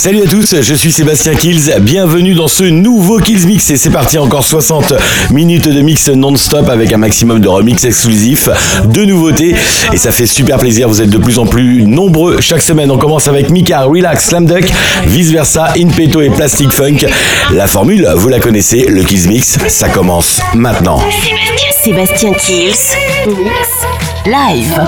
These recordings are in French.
Salut à tous, je suis Sébastien Kills, bienvenue dans ce nouveau Kills Mix et c'est parti encore 60 minutes de mix non-stop avec un maximum de remix exclusifs, de nouveautés et ça fait super plaisir, vous êtes de plus en plus nombreux chaque semaine. On commence avec Mika, Relax, Slam Duck, Vice Versa, Inpeto et Plastic Funk. La formule, vous la connaissez, le Kills Mix, ça commence maintenant. Sébastien Kills. Mix. Live.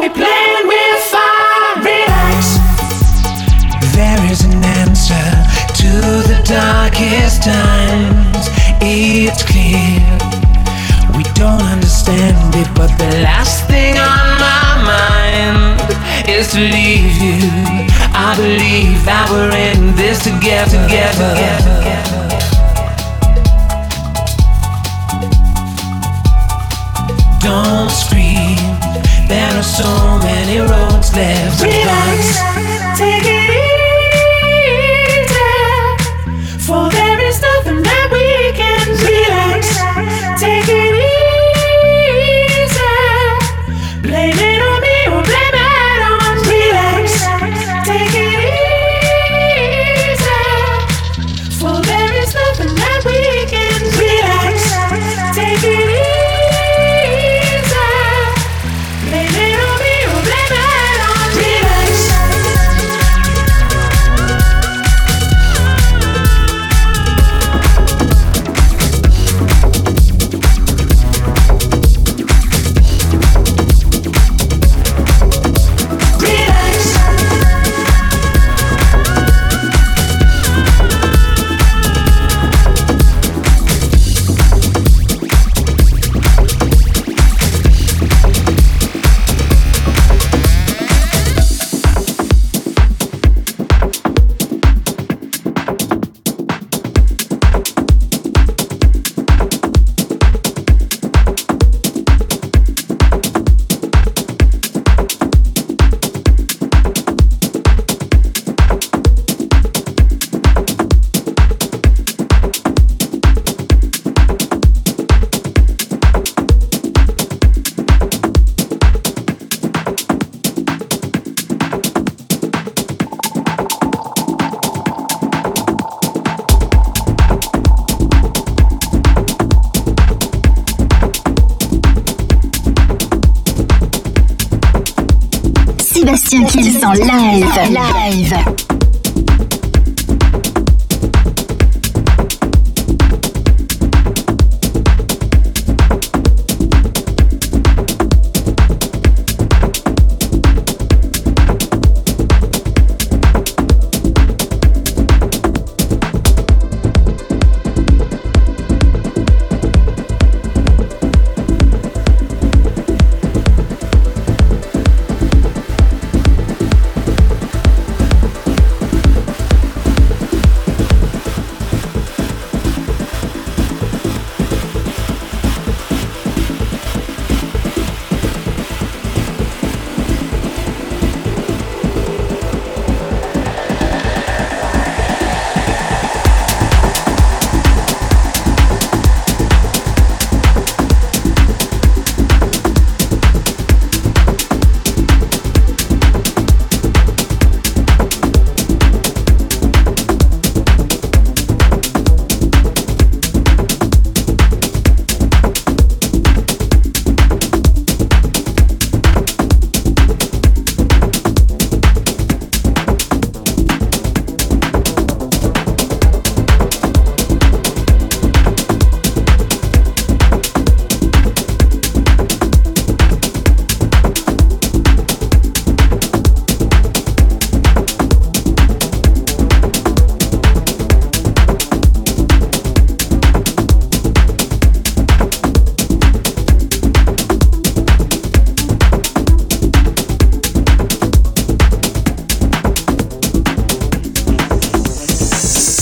We playing with fire? Relax. There is an answer to the darkest times. It's clear. We don't understand it, but the last thing on my mind is to leave you. I believe that we're in this together. together. Don't so many roads left cross. Take it Sébastien Kills en live. Live.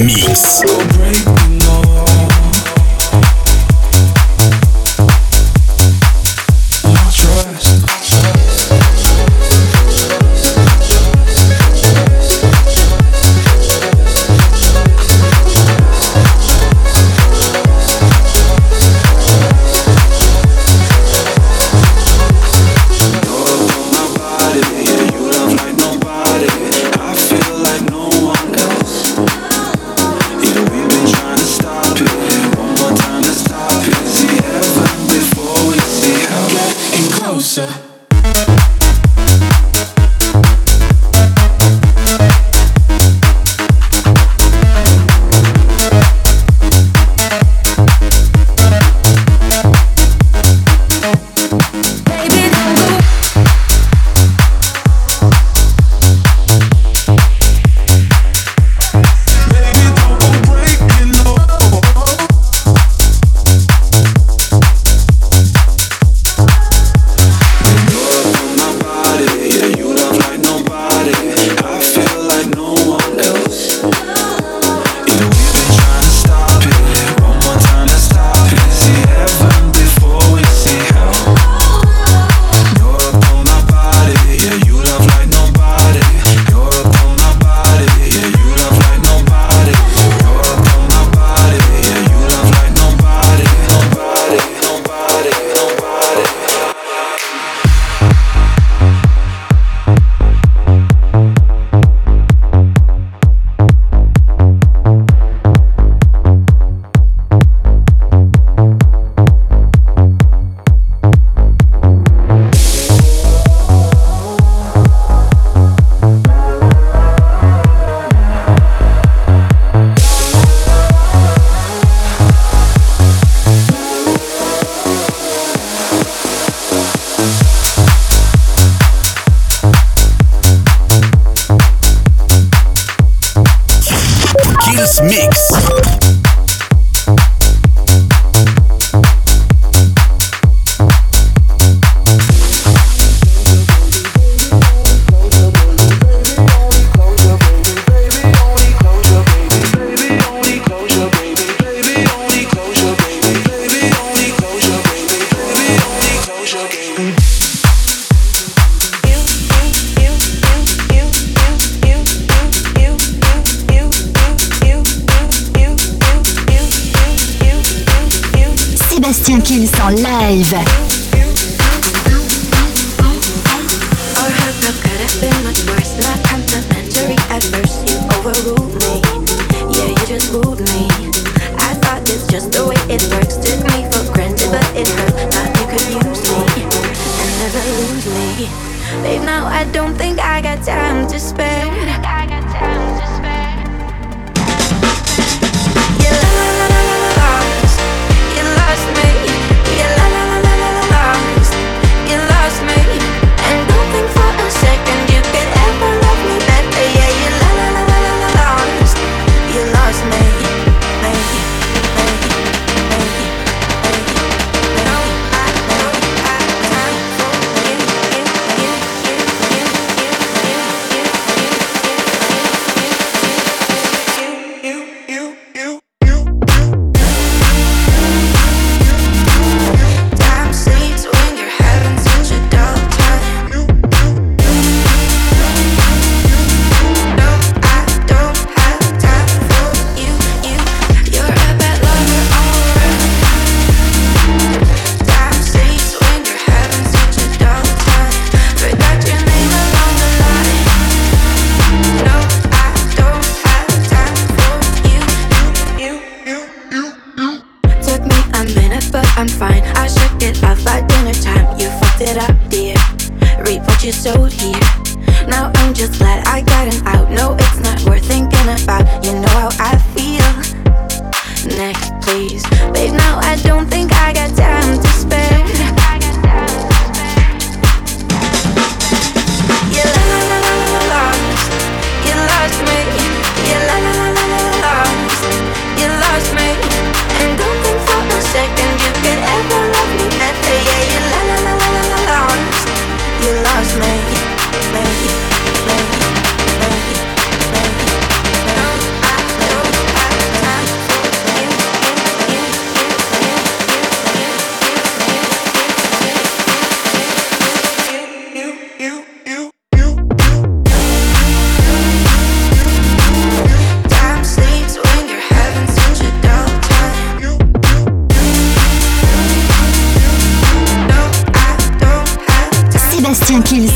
Mix.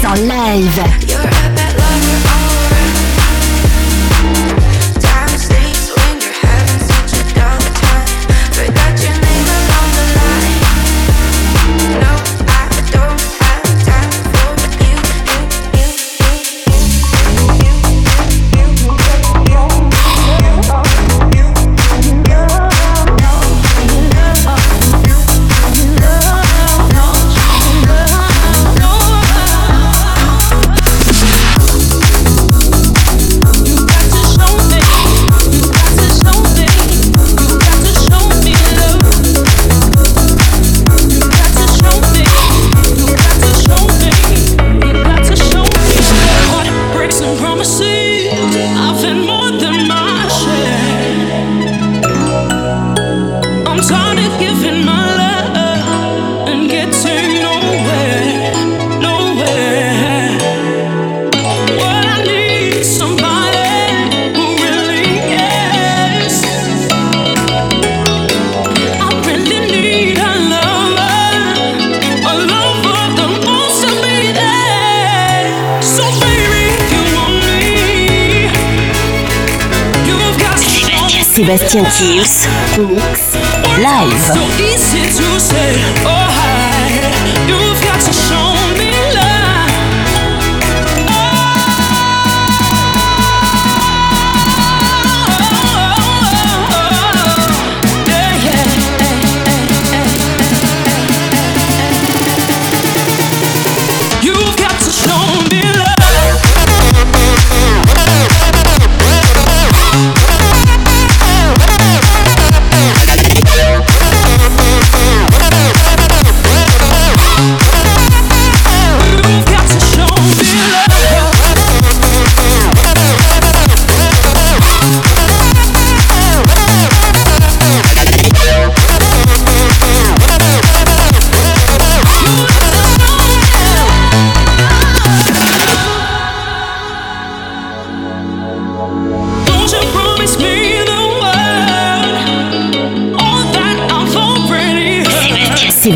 En live.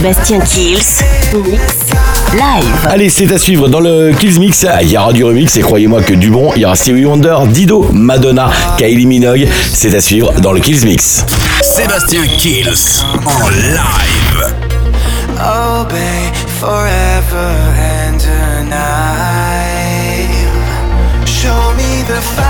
Sébastien Kills, mix live. Allez, c'est à suivre dans le Kills Mix. Il y aura du remix et croyez-moi que du bon. Il y aura Stevie Wonder, Dido, Madonna, Kylie Minogue. C'est à suivre dans le Kills Mix. Sébastien Kills en live. Oh, babe, forever and a night. Show me the fire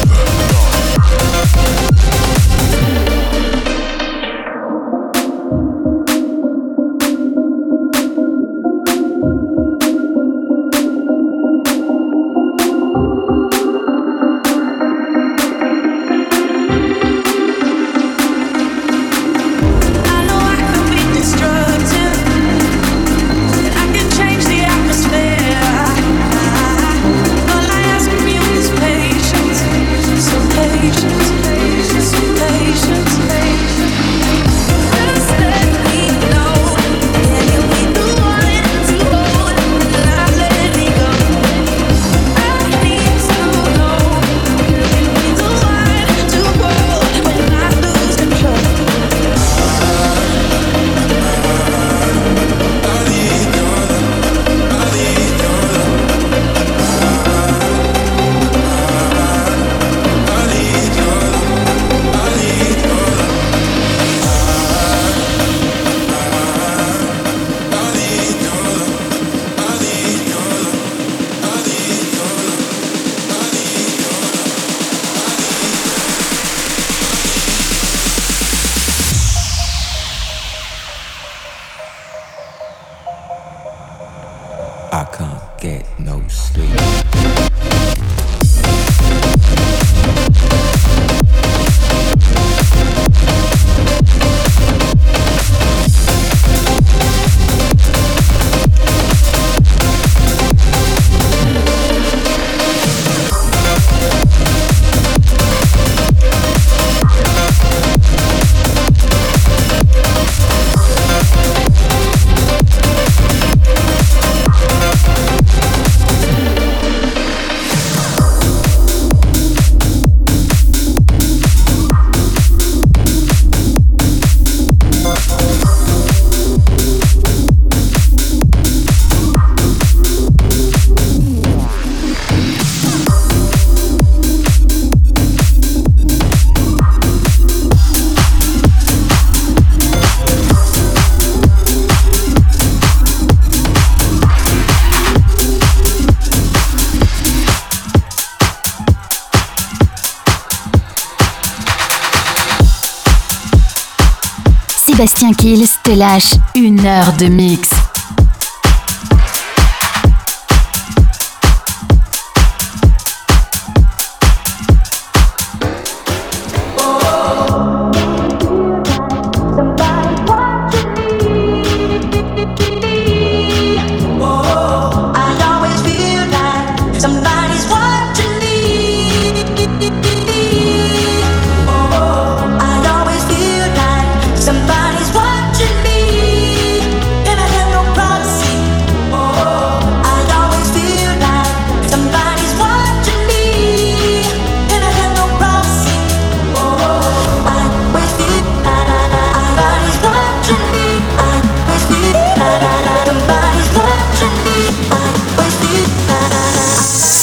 Je lâche une heure de mix.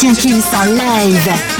Things Sébastien Kills en live.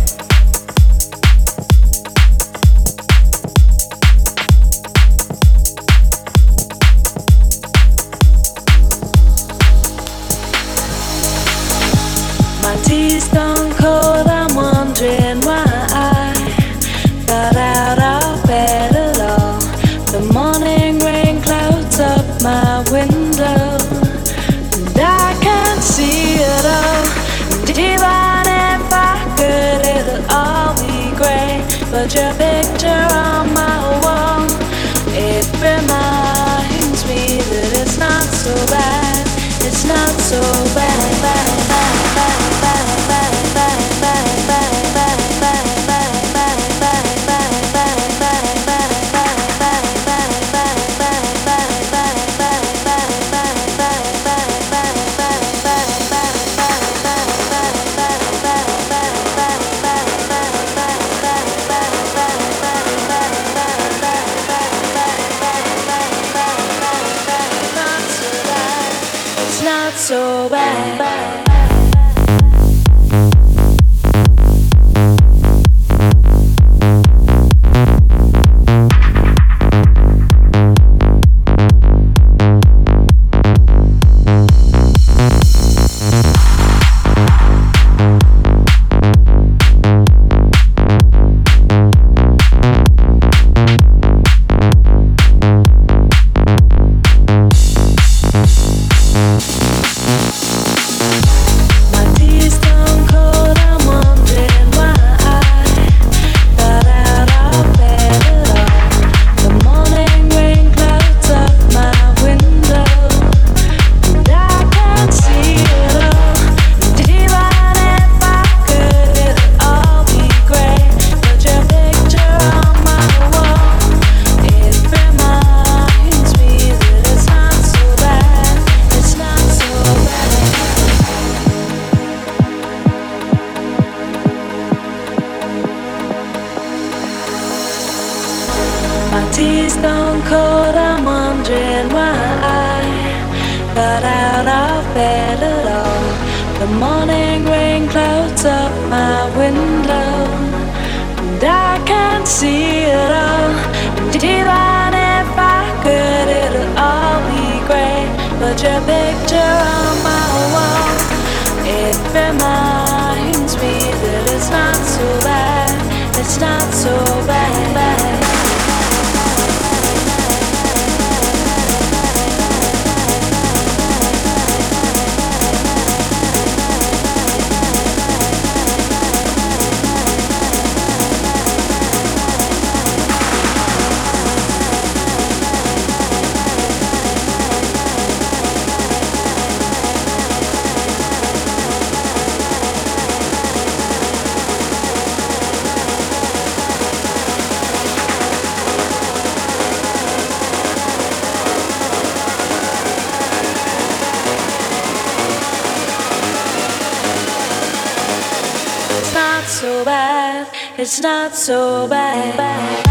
It's not so bad.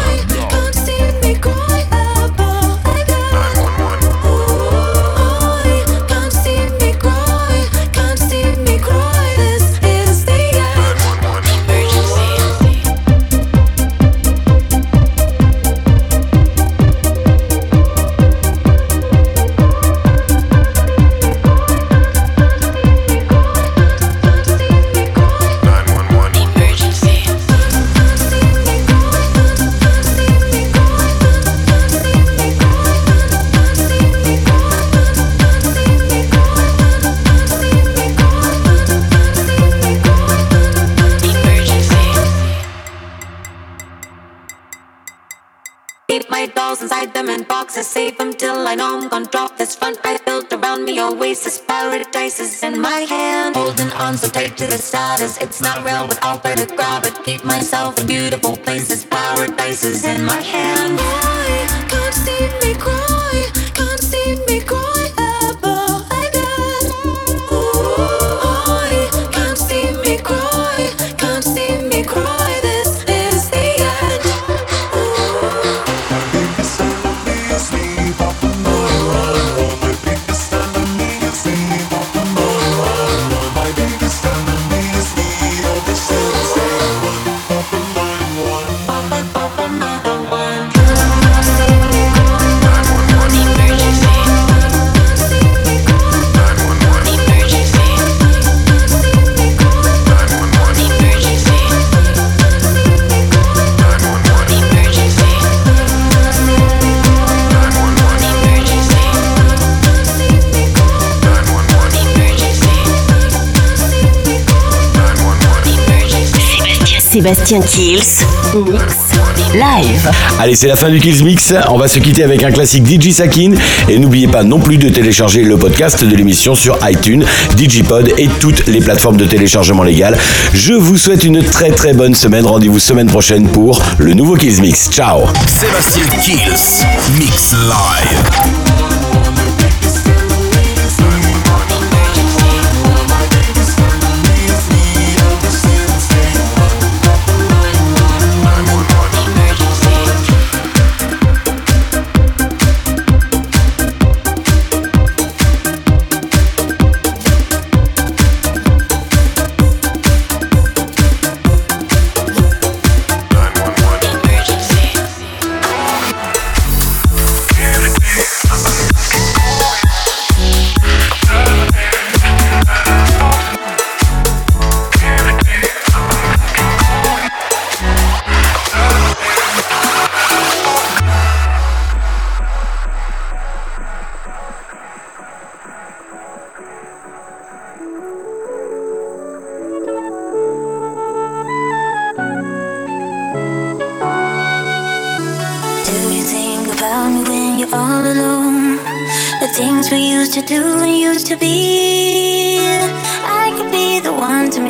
not real, but I'll pray to God. Keep myself in beautiful places, power bases in my hand. Sébastien Kills. Mix live. Allez, c'est la fin du Kills Mix. On va se quitter avec un classique DJ Sakin. Et n'oubliez pas non plus de télécharger le podcast de l'émission sur iTunes, Digipod et toutes les plateformes de téléchargement légal. Je vous souhaite une très très bonne semaine. Rendez-vous semaine prochaine pour le nouveau Kills Mix. Ciao Sébastien Kills. Mix live.